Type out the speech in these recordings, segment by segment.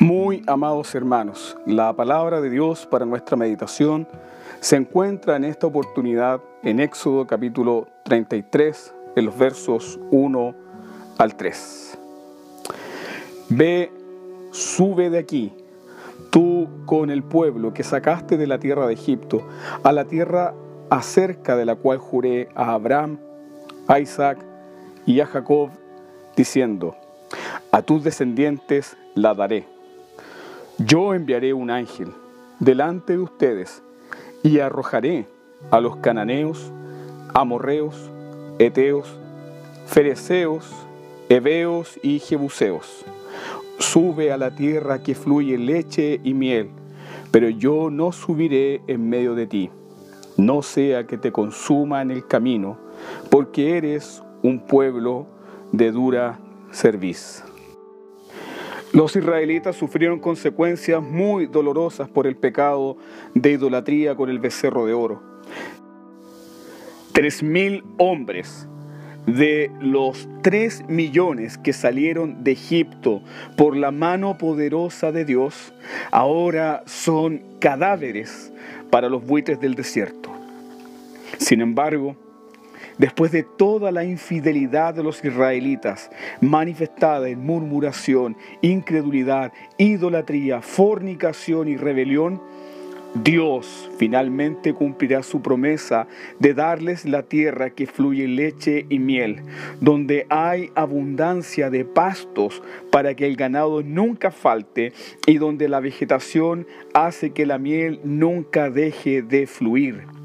Muy amados hermanos, la palabra de Dios para nuestra meditación se encuentra en esta oportunidad en Éxodo capítulo 33, en los versos 1 al 3. Ve, sube de aquí, tú con el pueblo que sacaste de la tierra de Egipto, a la tierra acerca de la cual juré a Abraham, a Isaac y a Jacob, diciendo, a tus descendientes la daré yo enviaré un ángel delante de ustedes y arrojaré a los cananeos, amorreos, eteos, fereceos, heveos y jebuseos. Sube a la tierra que fluye leche y miel, pero yo no subiré en medio de ti, no sea que te consuma en el camino, porque eres un pueblo de dura cerviz. Los israelitas sufrieron consecuencias muy dolorosas por el pecado de idolatría con el becerro de oro. Tres mil hombres de los tres millones que salieron de Egipto por la mano poderosa de Dios, ahora son cadáveres para los buitres del desierto. Sin embargo, después de toda la infidelidad de los israelitas, manifestada en murmuración, incredulidad, idolatría, fornicación y rebelión, Dios finalmente cumplirá su promesa de darles la tierra que fluye leche y miel, donde hay abundancia de pastos para que el ganado nunca falte y donde la vegetación hace que la miel nunca deje de fluir.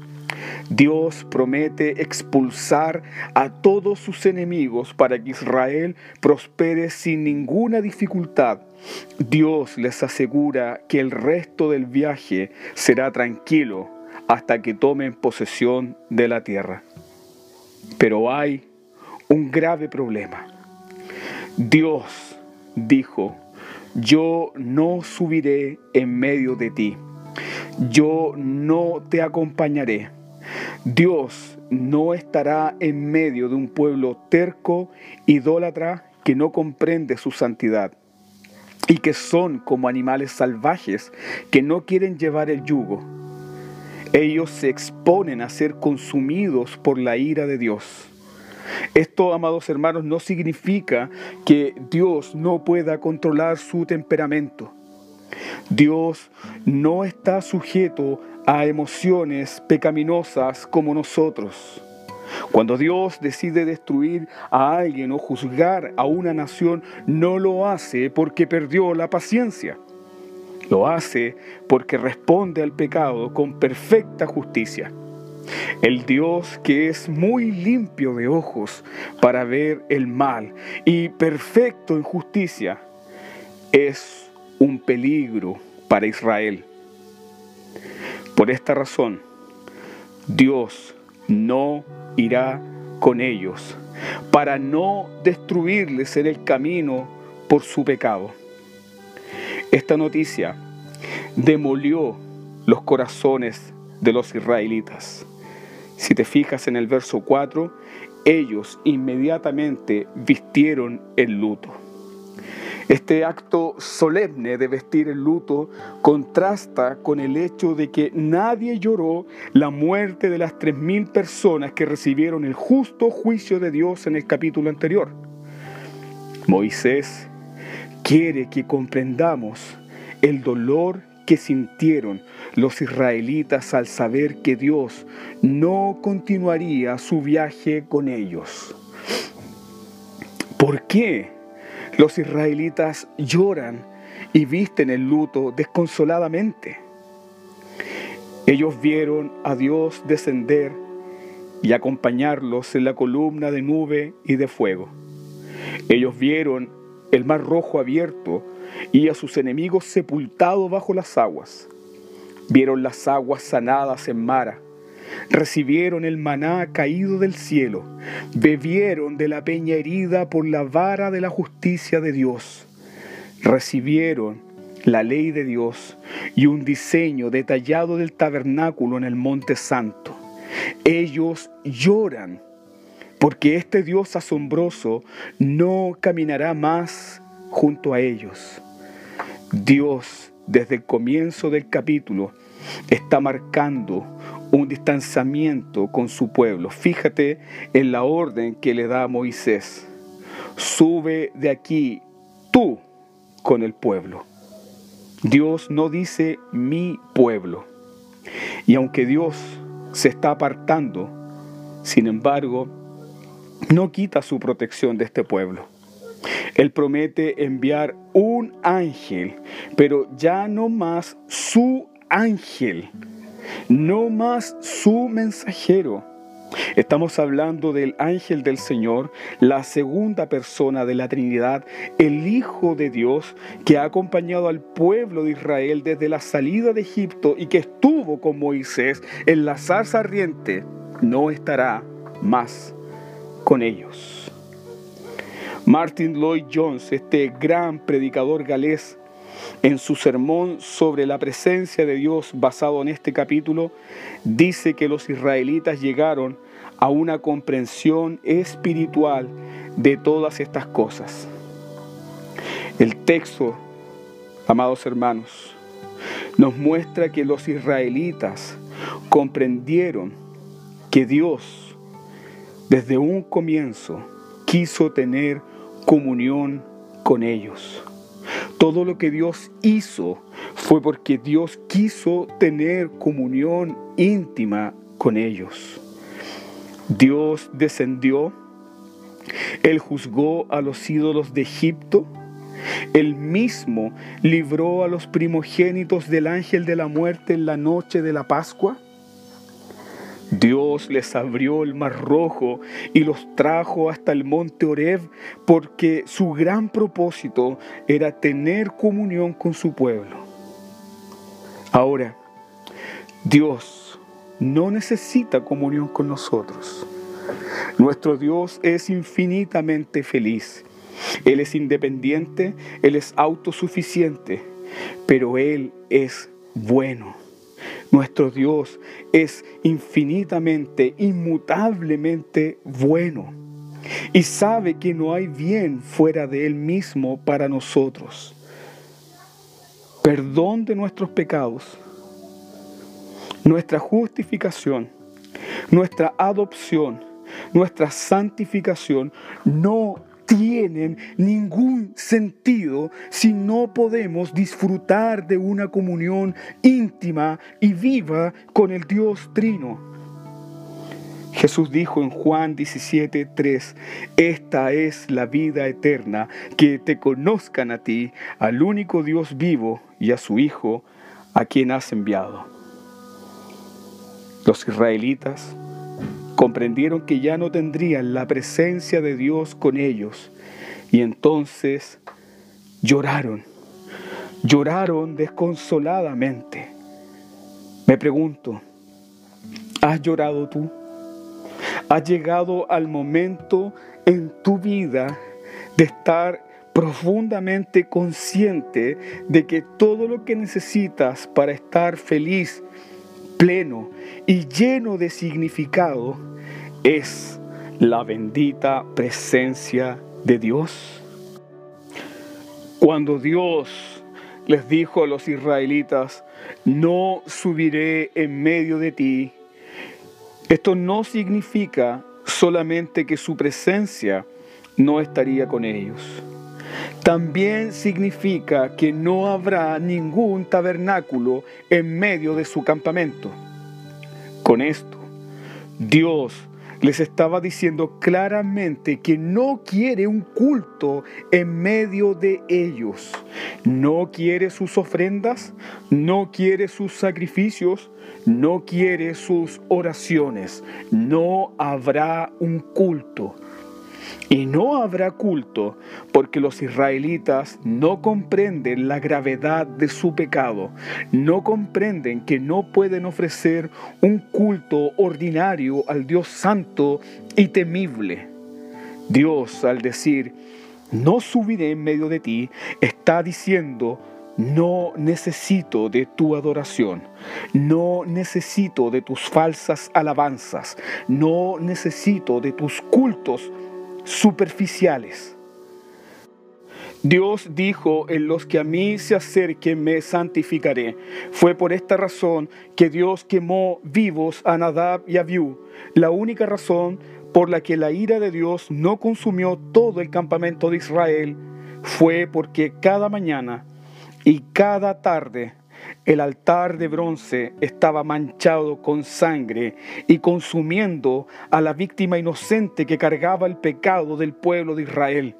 Dios promete expulsar a todos sus enemigos para que Israel prospere sin ninguna dificultad. Dios les asegura que el resto del viaje será tranquilo hasta que tomen posesión de la tierra. Pero hay un grave problema. Dios dijo, yo no subiré en medio de ti, yo no te acompañaré Dios no estará en medio de un pueblo terco, idólatra, que no comprende su santidad y que son como animales salvajes que no quieren llevar el yugo. Ellos se exponen a ser consumidos por la ira de Dios. Esto, amados hermanos, no significa que Dios no pueda controlar su temperamento. Dios no está sujeto a emociones pecaminosas como nosotros. Cuando Dios decide destruir a alguien o juzgar a una nación, no lo hace porque perdió la paciencia. Lo hace porque responde al pecado con perfecta justicia. El Dios que es muy limpio de ojos para ver el mal y perfecto en justicia es un peligro para Israel. Por esta razón, Dios no irá con ellos para no destruirles en el camino por su pecado. Esta noticia demolió los corazones de los israelitas. Si te fijas en el verso 4, ellos inmediatamente vistieron el luto. Este acto solemne de vestir el luto contrasta con el hecho de que nadie lloró la muerte de las tres mil personas que recibieron el justo juicio de Dios en el capítulo anterior. Moisés quiere que comprendamos el dolor que sintieron los israelitas al saber que Dios no continuaría su viaje con ellos. ¿Por qué? Los israelitas lloran y visten el luto desconsoladamente. Ellos vieron a Dios descender y acompañarlos en la columna de nube y de fuego. Ellos vieron el mar rojo abierto y a sus enemigos sepultados bajo las aguas. Vieron las aguas sanadas en Mara recibieron el maná caído del cielo, bebieron de la peña herida por la vara de la justicia de Dios, recibieron la ley de Dios y un diseño detallado del tabernáculo en el monte santo. Ellos lloran porque este Dios asombroso no caminará más junto a ellos. Dios desde el comienzo del capítulo está marcando un distanciamiento con su pueblo. Fíjate en la orden que le da a Moisés. Sube de aquí tú con el pueblo. Dios no dice mi pueblo. Y aunque Dios se está apartando, sin embargo, no quita su protección de este pueblo. Él promete enviar un ángel, pero ya no más su ángel, no más su mensajero. Estamos hablando del ángel del Señor, la segunda persona de la Trinidad, el Hijo de Dios, que ha acompañado al pueblo de Israel desde la salida de Egipto y que estuvo con Moisés en la zarza ardiente, no estará más con ellos. Martin Lloyd Jones, este gran predicador galés, en su sermón sobre la presencia de Dios basado en este capítulo, dice que los israelitas llegaron a una comprensión espiritual de todas estas cosas. El texto, amados hermanos, nos muestra que los israelitas comprendieron que Dios desde un comienzo quiso tener comunión con ellos. Todo lo que Dios hizo fue porque Dios quiso tener comunión íntima con ellos. Dios descendió, Él juzgó a los ídolos de Egipto, Él mismo libró a los primogénitos del ángel de la muerte en la noche de la Pascua. Dios les abrió el mar rojo y los trajo hasta el monte Oreb porque su gran propósito era tener comunión con su pueblo. Ahora, Dios no necesita comunión con nosotros. Nuestro Dios es infinitamente feliz. Él es independiente, Él es autosuficiente, pero Él es bueno. Nuestro Dios es infinitamente, inmutablemente bueno y sabe que no hay bien fuera de Él mismo para nosotros. Perdón de nuestros pecados, nuestra justificación, nuestra adopción, nuestra santificación no tienen ningún sentido si no podemos disfrutar de una comunión íntima y viva con el Dios Trino. Jesús dijo en Juan 17:3, esta es la vida eterna, que te conozcan a ti, al único Dios vivo y a su Hijo, a quien has enviado. Los israelitas comprendieron que ya no tendrían la presencia de Dios con ellos y entonces lloraron, lloraron desconsoladamente. Me pregunto, ¿has llorado tú? ¿Has llegado al momento en tu vida de estar profundamente consciente de que todo lo que necesitas para estar feliz pleno y lleno de significado es la bendita presencia de Dios. Cuando Dios les dijo a los israelitas, no subiré en medio de ti, esto no significa solamente que su presencia no estaría con ellos. También significa que no habrá ningún tabernáculo en medio de su campamento. Con esto, Dios les estaba diciendo claramente que no quiere un culto en medio de ellos. No quiere sus ofrendas, no quiere sus sacrificios, no quiere sus oraciones. No habrá un culto. Y no habrá culto porque los israelitas no comprenden la gravedad de su pecado, no comprenden que no pueden ofrecer un culto ordinario al Dios santo y temible. Dios al decir, no subiré en medio de ti, está diciendo, no necesito de tu adoración, no necesito de tus falsas alabanzas, no necesito de tus cultos superficiales. Dios dijo, en los que a mí se acerquen me santificaré. Fue por esta razón que Dios quemó vivos a Nadab y Abiú. La única razón por la que la ira de Dios no consumió todo el campamento de Israel fue porque cada mañana y cada tarde el altar de bronce estaba manchado con sangre y consumiendo a la víctima inocente que cargaba el pecado del pueblo de Israel.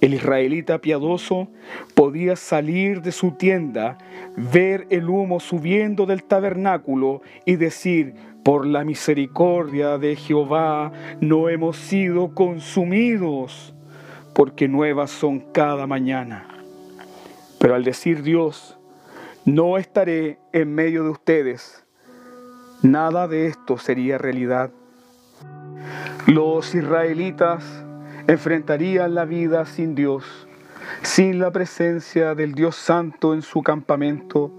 El israelita piadoso podía salir de su tienda, ver el humo subiendo del tabernáculo y decir, por la misericordia de Jehová no hemos sido consumidos, porque nuevas son cada mañana. Pero al decir Dios, no estaré en medio de ustedes, nada de esto sería realidad. Los israelitas enfrentarían la vida sin Dios, sin la presencia del Dios Santo en su campamento,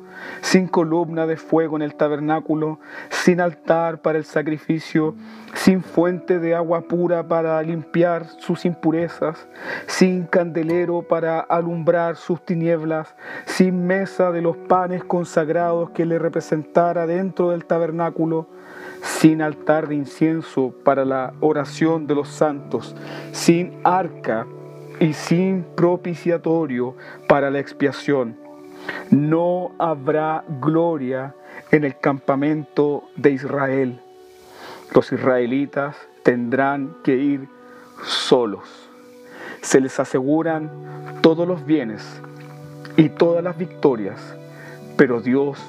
sin columna de fuego en el tabernáculo, sin altar para el sacrificio, sin fuente de agua pura para limpiar sus impurezas, sin candelero para alumbrar sus tinieblas, sin mesa de los panes consagrados que le representara dentro del tabernáculo, sin altar de incienso para la oración de los santos, sin arca y sin propiciatorio para la expiación. No habrá gloria en el campamento de Israel. Los israelitas tendrán que ir solos. Se les aseguran todos los bienes y todas las victorias, pero Dios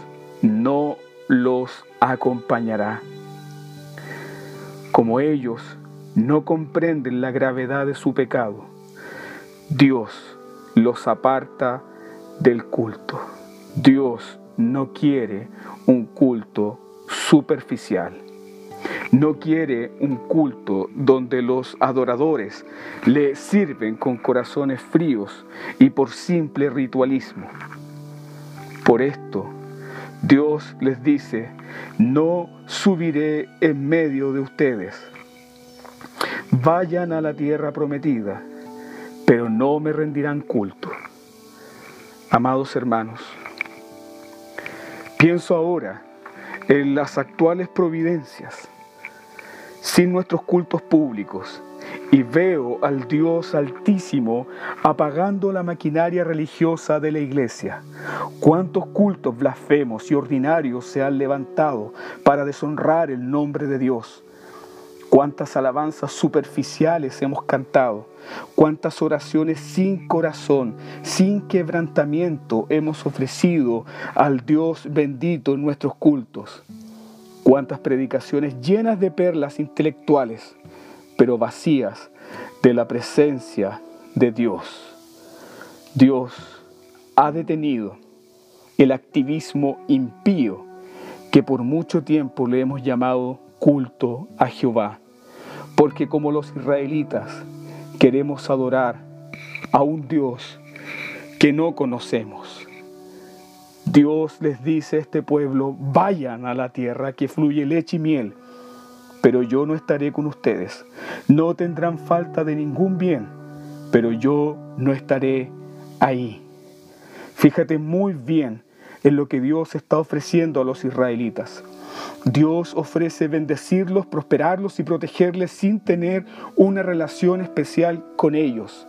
no los acompañará. Como ellos no comprenden la gravedad de su pecado, Dios los aparta del culto. Dios no quiere un culto superficial. No quiere un culto donde los adoradores le sirven con corazones fríos y por simple ritualismo. Por esto, Dios les dice, no subiré en medio de ustedes. Vayan a la tierra prometida, pero no me rendirán culto. Amados hermanos, pienso ahora en las actuales providencias, sin nuestros cultos públicos, y veo al Dios altísimo apagando la maquinaria religiosa de la iglesia. Cuántos cultos blasfemos y ordinarios se han levantado para deshonrar el nombre de Dios. Cuántas alabanzas superficiales hemos cantado, cuántas oraciones sin corazón, sin quebrantamiento hemos ofrecido al Dios bendito en nuestros cultos. Cuántas predicaciones llenas de perlas intelectuales pero vacías de la presencia de Dios. Dios ha detenido el activismo impío que por mucho tiempo le hemos llamado culto a Jehová, porque como los israelitas queremos adorar a un Dios que no conocemos. Dios les dice a este pueblo, vayan a la tierra que fluye leche y miel pero yo no estaré con ustedes. No tendrán falta de ningún bien, pero yo no estaré ahí. Fíjate muy bien en lo que Dios está ofreciendo a los israelitas. Dios ofrece bendecirlos, prosperarlos y protegerles sin tener una relación especial con ellos.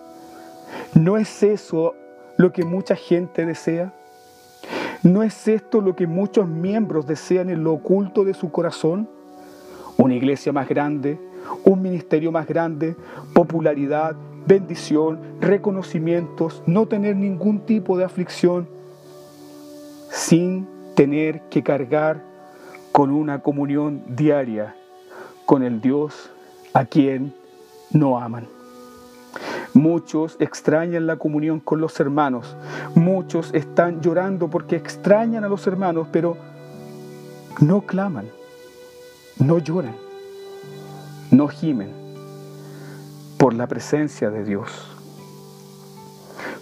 ¿No es eso lo que mucha gente desea? ¿No es esto lo que muchos miembros desean en lo oculto de su corazón? una iglesia más grande, un ministerio más grande, popularidad, bendición, reconocimientos, no tener ningún tipo de aflicción, sin tener que cargar con una comunión diaria con el Dios a quien no aman. Muchos extrañan la comunión con los hermanos, muchos están llorando porque extrañan a los hermanos, pero no claman no lloran, no gimen por la presencia de Dios.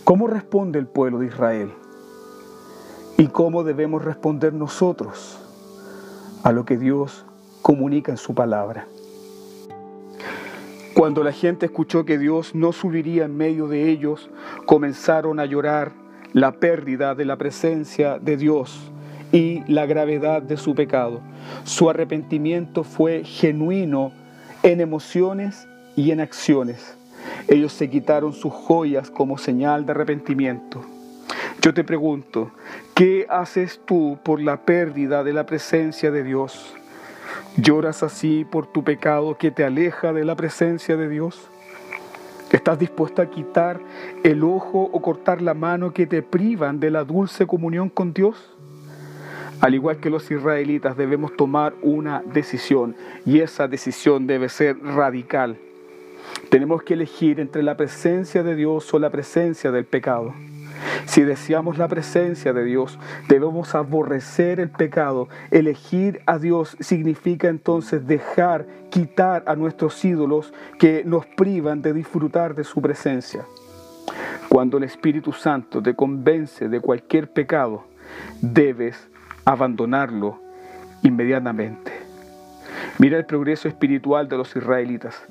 ¿Cómo responde el pueblo de Israel? ¿Y cómo debemos responder nosotros a lo que Dios comunica en su palabra? Cuando la gente escuchó que Dios no subiría en medio de ellos, comenzaron a llorar la pérdida de la presencia de Dios y la gravedad de su pecado. Su arrepentimiento fue genuino en emociones y en acciones. Ellos se quitaron sus joyas como señal de arrepentimiento. Yo te pregunto, ¿qué haces tú por la pérdida de la presencia de Dios? ¿Lloras así por tu pecado que te aleja de la presencia de Dios? ¿Estás dispuesto a quitar el ojo o cortar la mano que te privan de la dulce comunión con Dios? Al igual que los israelitas debemos tomar una decisión y esa decisión debe ser radical. Tenemos que elegir entre la presencia de Dios o la presencia del pecado. Si deseamos la presencia de Dios, debemos aborrecer el pecado. Elegir a Dios significa entonces dejar, quitar a nuestros ídolos que nos privan de disfrutar de su presencia. Cuando el Espíritu Santo te convence de cualquier pecado, debes abandonarlo inmediatamente. Mira el progreso espiritual de los israelitas.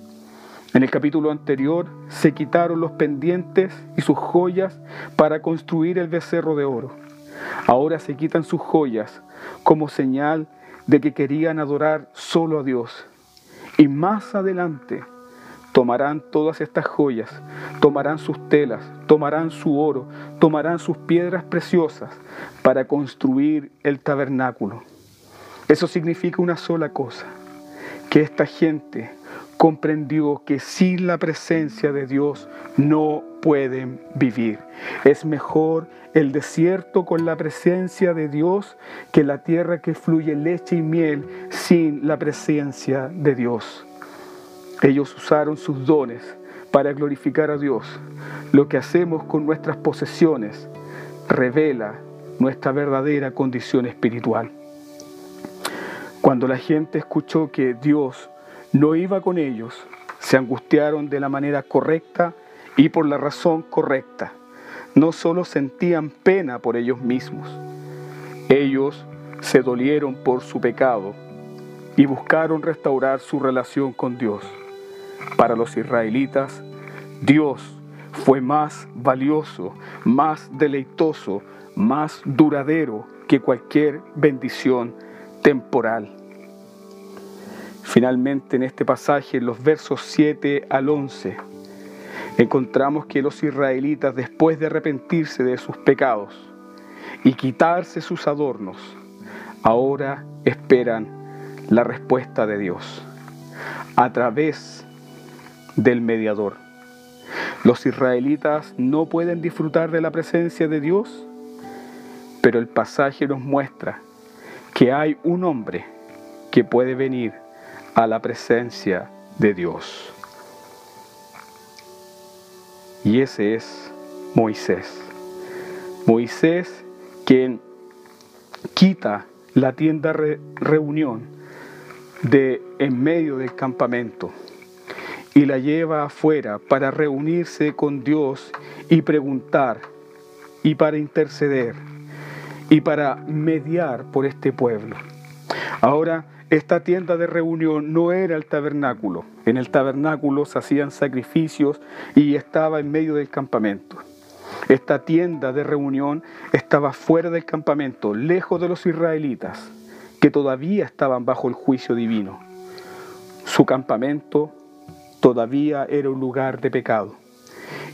En el capítulo anterior se quitaron los pendientes y sus joyas para construir el becerro de oro. Ahora se quitan sus joyas como señal de que querían adorar solo a Dios. Y más adelante tomarán todas estas joyas, tomarán sus telas, tomarán su oro, tomarán sus piedras preciosas para construir el tabernáculo. Eso significa una sola cosa, que esta gente comprendió que sin la presencia de Dios no pueden vivir. Es mejor el desierto con la presencia de Dios que la tierra que fluye leche y miel sin la presencia de Dios. Ellos usaron sus dones para glorificar a Dios. Lo que hacemos con nuestras posesiones revela nuestra verdadera condición espiritual. Cuando la gente escuchó que Dios no iba con ellos, se angustiaron de la manera correcta y por la razón correcta. No solo sentían pena por ellos mismos, ellos se dolieron por su pecado y buscaron restaurar su relación con Dios. Para los israelitas, Dios fue más valioso, más deleitoso, más duradero que cualquier bendición temporal. Finalmente, en este pasaje, en los versos 7 al 11, encontramos que los israelitas, después de arrepentirse de sus pecados y quitarse sus adornos, ahora esperan la respuesta de Dios a través del mediador. Los israelitas no pueden disfrutar de la presencia de Dios, pero el pasaje nos muestra que hay un hombre que puede venir a la presencia de Dios. Y ese es Moisés. Moisés quien quita la tienda reunión de en medio del campamento y la lleva afuera para reunirse con Dios y preguntar y para interceder y para mediar por este pueblo. Ahora esta tienda de reunión no era el tabernáculo. En el tabernáculo se hacían sacrificios y estaba en medio del campamento. Esta tienda de reunión estaba fuera del campamento, lejos de los israelitas, que todavía estaban bajo el juicio divino. Su campamento todavía era un lugar de pecado.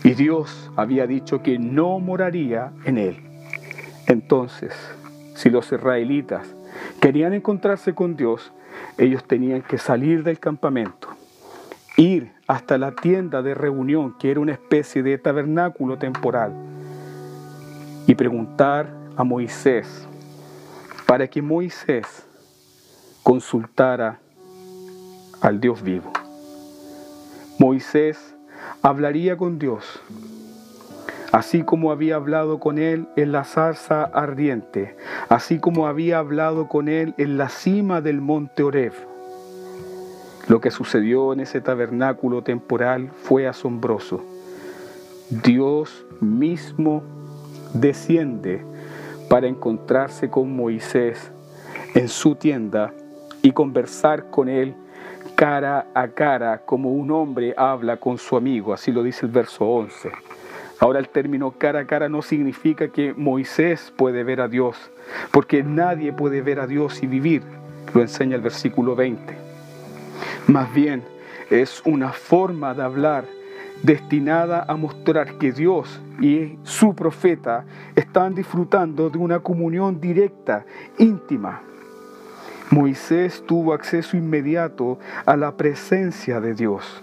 Y Dios había dicho que no moraría en él. Entonces, si los israelitas querían encontrarse con Dios, ellos tenían que salir del campamento, ir hasta la tienda de reunión, que era una especie de tabernáculo temporal, y preguntar a Moisés para que Moisés consultara al Dios vivo. Moisés hablaría con Dios así como había hablado con él en la zarza ardiente, así como había hablado con él en la cima del monte Oreb. Lo que sucedió en ese tabernáculo temporal fue asombroso. Dios mismo desciende para encontrarse con Moisés en su tienda y conversar con él cara a cara como un hombre habla con su amigo, así lo dice el verso 11. Ahora el término cara a cara no significa que Moisés puede ver a Dios, porque nadie puede ver a Dios y vivir, lo enseña el versículo 20. Más bien es una forma de hablar destinada a mostrar que Dios y su profeta están disfrutando de una comunión directa, íntima. Moisés tuvo acceso inmediato a la presencia de Dios.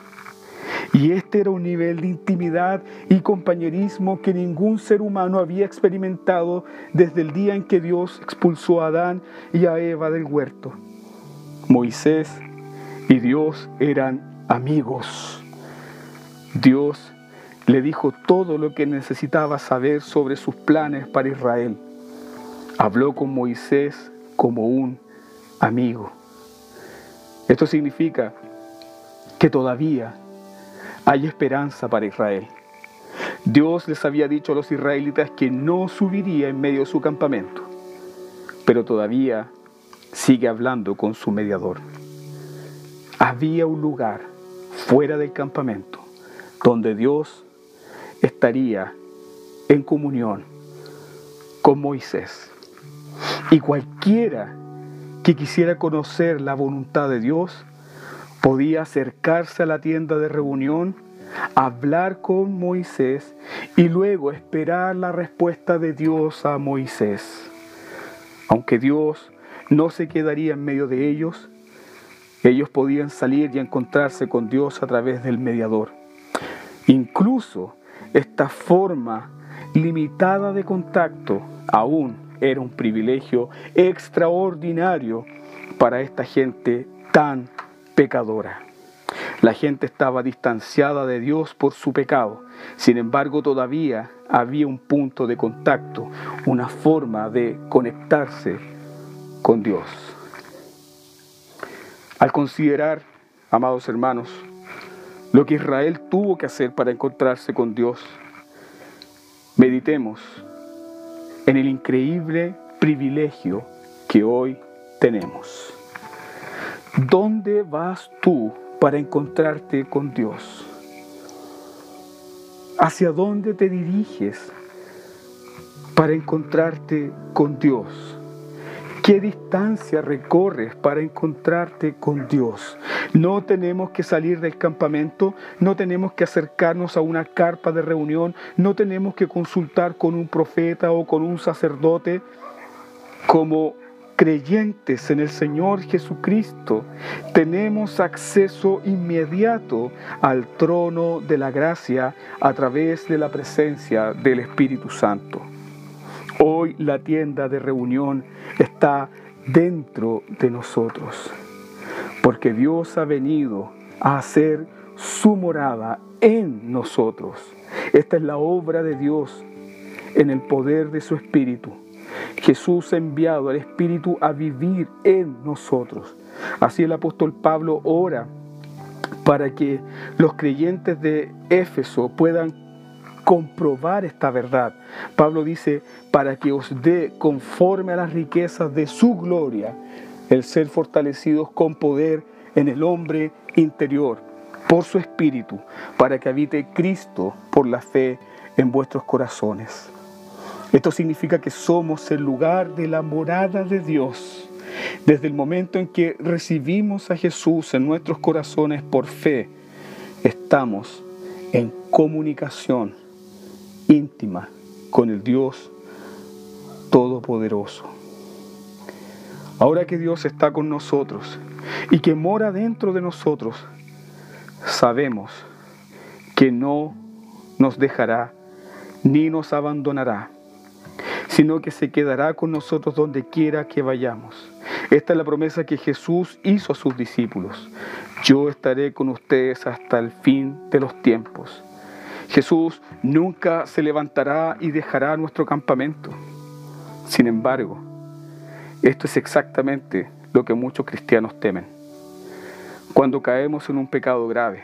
Y este era un nivel de intimidad y compañerismo que ningún ser humano había experimentado desde el día en que Dios expulsó a Adán y a Eva del huerto. Moisés y Dios eran amigos. Dios le dijo todo lo que necesitaba saber sobre sus planes para Israel. Habló con Moisés como un amigo. Esto significa que todavía hay esperanza para Israel. Dios les había dicho a los israelitas que no subiría en medio de su campamento, pero todavía sigue hablando con su mediador. Había un lugar fuera del campamento donde Dios estaría en comunión con Moisés. Y cualquiera que quisiera conocer la voluntad de Dios podía acercarse a la tienda de reunión, hablar con Moisés y luego esperar la respuesta de Dios a Moisés. Aunque Dios no se quedaría en medio de ellos, ellos podían salir y encontrarse con Dios a través del mediador. Incluso esta forma limitada de contacto aún era un privilegio extraordinario para esta gente tan pecadora. La gente estaba distanciada de Dios por su pecado. Sin embargo, todavía había un punto de contacto, una forma de conectarse con Dios. Al considerar, amados hermanos, lo que Israel tuvo que hacer para encontrarse con Dios. Meditemos en el increíble privilegio que hoy tenemos. ¿Dónde vas tú para encontrarte con Dios? ¿Hacia dónde te diriges para encontrarte con Dios? ¿Qué distancia recorres para encontrarte con Dios? No tenemos que salir del campamento, no tenemos que acercarnos a una carpa de reunión, no tenemos que consultar con un profeta o con un sacerdote. Como creyentes en el Señor Jesucristo, tenemos acceso inmediato al trono de la gracia a través de la presencia del Espíritu Santo. Hoy la tienda de reunión está dentro de nosotros, porque Dios ha venido a hacer su morada en nosotros. Esta es la obra de Dios en el poder de su Espíritu. Jesús ha enviado al Espíritu a vivir en nosotros. Así el apóstol Pablo ora para que los creyentes de Éfeso puedan comprobar esta verdad. Pablo dice, para que os dé conforme a las riquezas de su gloria, el ser fortalecidos con poder en el hombre interior, por su espíritu, para que habite Cristo por la fe en vuestros corazones. Esto significa que somos el lugar de la morada de Dios. Desde el momento en que recibimos a Jesús en nuestros corazones por fe, estamos en comunicación íntima con el Dios Todopoderoso. Ahora que Dios está con nosotros y que mora dentro de nosotros, sabemos que no nos dejará ni nos abandonará, sino que se quedará con nosotros donde quiera que vayamos. Esta es la promesa que Jesús hizo a sus discípulos. Yo estaré con ustedes hasta el fin de los tiempos. Jesús nunca se levantará y dejará nuestro campamento. Sin embargo, esto es exactamente lo que muchos cristianos temen. Cuando caemos en un pecado grave,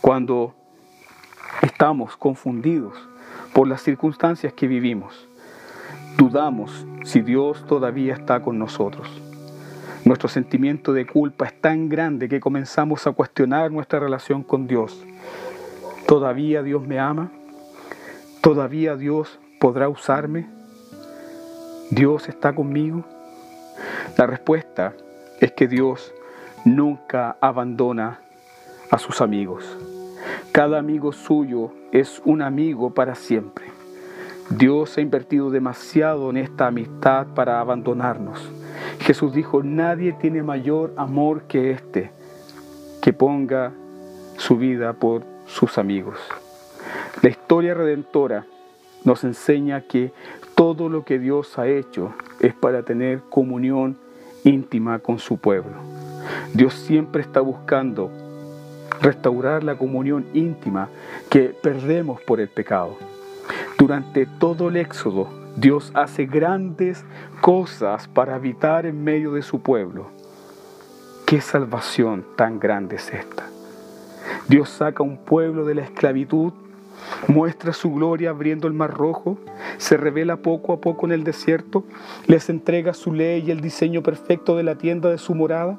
cuando estamos confundidos por las circunstancias que vivimos, dudamos si Dios todavía está con nosotros. Nuestro sentimiento de culpa es tan grande que comenzamos a cuestionar nuestra relación con Dios. ¿Todavía Dios me ama? ¿Todavía Dios podrá usarme? ¿Dios está conmigo? La respuesta es que Dios nunca abandona a sus amigos. Cada amigo suyo es un amigo para siempre. Dios ha invertido demasiado en esta amistad para abandonarnos. Jesús dijo, nadie tiene mayor amor que este, que ponga su vida por sus amigos. La historia redentora nos enseña que todo lo que Dios ha hecho es para tener comunión íntima con su pueblo. Dios siempre está buscando restaurar la comunión íntima que perdemos por el pecado. Durante todo el éxodo, Dios hace grandes cosas para habitar en medio de su pueblo. ¿Qué salvación tan grande es esta? Dios saca un pueblo de la esclavitud muestra su gloria abriendo el mar rojo, se revela poco a poco en el desierto, les entrega su ley y el diseño perfecto de la tienda de su morada.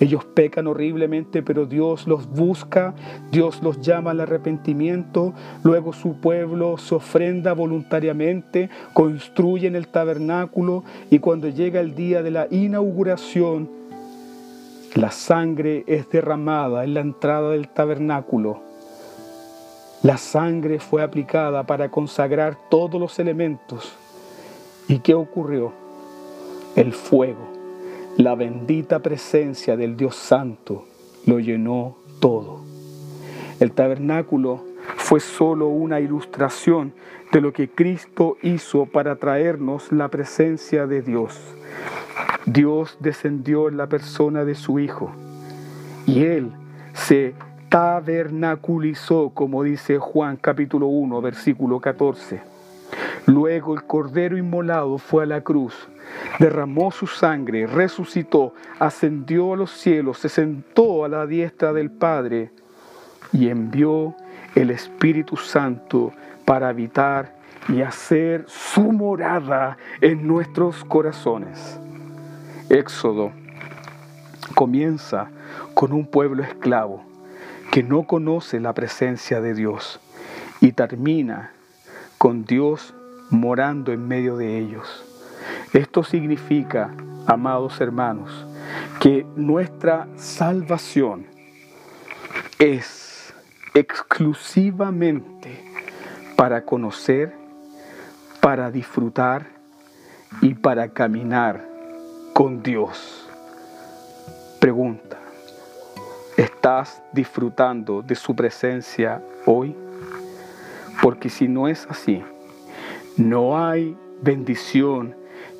Ellos pecan horriblemente, pero Dios los busca, Dios los llama al arrepentimiento, luego su pueblo se ofrenda voluntariamente, construyen el tabernáculo y cuando llega el día de la inauguración, la sangre es derramada en la entrada del tabernáculo la sangre fue aplicada para consagrar todos los elementos. ¿Y qué ocurrió? El fuego, la bendita presencia del Dios Santo lo llenó todo. El tabernáculo fue solo una ilustración de lo que Cristo hizo para traernos la presencia de Dios. Dios descendió en la persona de su Hijo y Él se tabernaculizó, como dice Juan capítulo 1, versículo 14. Luego el Cordero inmolado fue a la cruz, derramó su sangre, resucitó, ascendió a los cielos, se sentó a la diestra del Padre y envió el Espíritu Santo para habitar y hacer su morada en nuestros corazones. Éxodo comienza con un pueblo esclavo que no conoce la presencia de Dios y termina con Dios morando en medio de ellos. Esto significa, amados hermanos, que nuestra salvación es exclusivamente para conocer, para disfrutar y para caminar con Dios. Pregunta, ¿Estás disfrutando de su presencia hoy? Porque si no es así, no hay bendición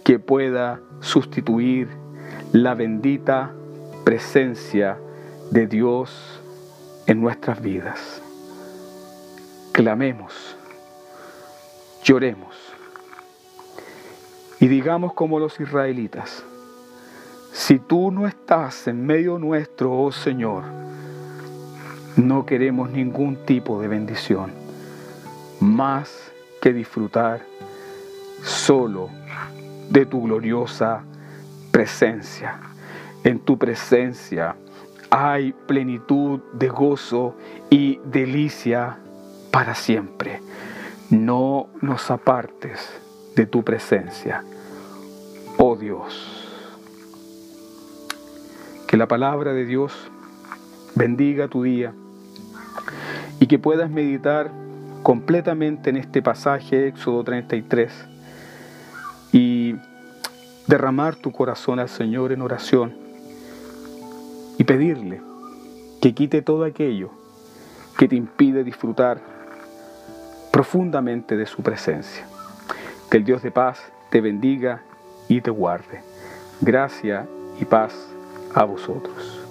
que pueda sustituir la bendita presencia de Dios en nuestras vidas. Clamemos, lloremos y digamos como los israelitas, si tú no estás en medio nuestro, oh Señor, no queremos ningún tipo de bendición, más que disfrutar solo de tu gloriosa presencia. En tu presencia hay plenitud de gozo y delicia para siempre. No nos apartes de tu presencia, oh Dios. Que la palabra de Dios bendiga tu día y que puedas meditar completamente en este pasaje, Éxodo 33, y derramar tu corazón al Señor en oración y pedirle que quite todo aquello que te impide disfrutar profundamente de su presencia. Que el Dios de paz te bendiga y te guarde. Gracia y paz a vosotros.